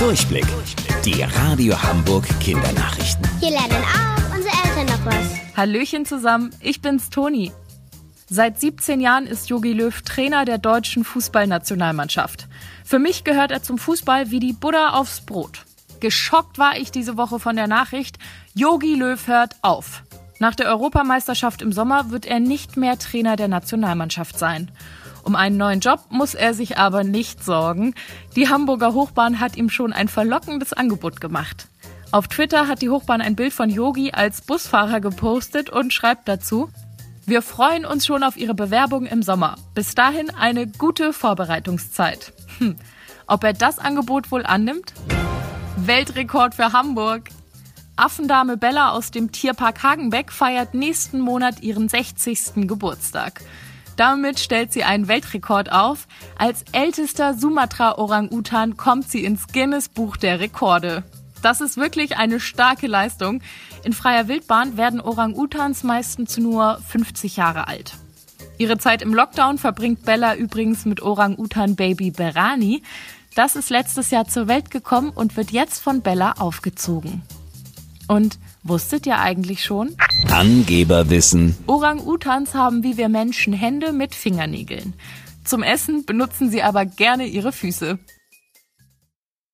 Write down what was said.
Durchblick. Die Radio Hamburg Kindernachrichten. Hier lernen auch unsere Eltern noch was. Hallöchen zusammen, ich bin's Toni. Seit 17 Jahren ist Jogi Löw Trainer der deutschen Fußballnationalmannschaft. Für mich gehört er zum Fußball wie die Buddha aufs Brot. Geschockt war ich diese Woche von der Nachricht, Jogi Löw hört auf. Nach der Europameisterschaft im Sommer wird er nicht mehr Trainer der Nationalmannschaft sein. Um einen neuen Job muss er sich aber nicht sorgen. Die Hamburger Hochbahn hat ihm schon ein verlockendes Angebot gemacht. Auf Twitter hat die Hochbahn ein Bild von Yogi als Busfahrer gepostet und schreibt dazu, wir freuen uns schon auf Ihre Bewerbung im Sommer. Bis dahin eine gute Vorbereitungszeit. Hm. Ob er das Angebot wohl annimmt? Weltrekord für Hamburg. Affendame Bella aus dem Tierpark Hagenbeck feiert nächsten Monat ihren 60. Geburtstag. Damit stellt sie einen Weltrekord auf. Als ältester Sumatra-Orang-Utan kommt sie ins Guinness Buch der Rekorde. Das ist wirklich eine starke Leistung. In freier Wildbahn werden Orang-Utans meistens nur 50 Jahre alt. Ihre Zeit im Lockdown verbringt Bella übrigens mit Orang-Utan-Baby Berani. Das ist letztes Jahr zur Welt gekommen und wird jetzt von Bella aufgezogen. Und wusstet ihr eigentlich schon? Angeberwissen. Orang-Utans haben wie wir Menschen Hände mit Fingernägeln. Zum Essen benutzen sie aber gerne ihre Füße.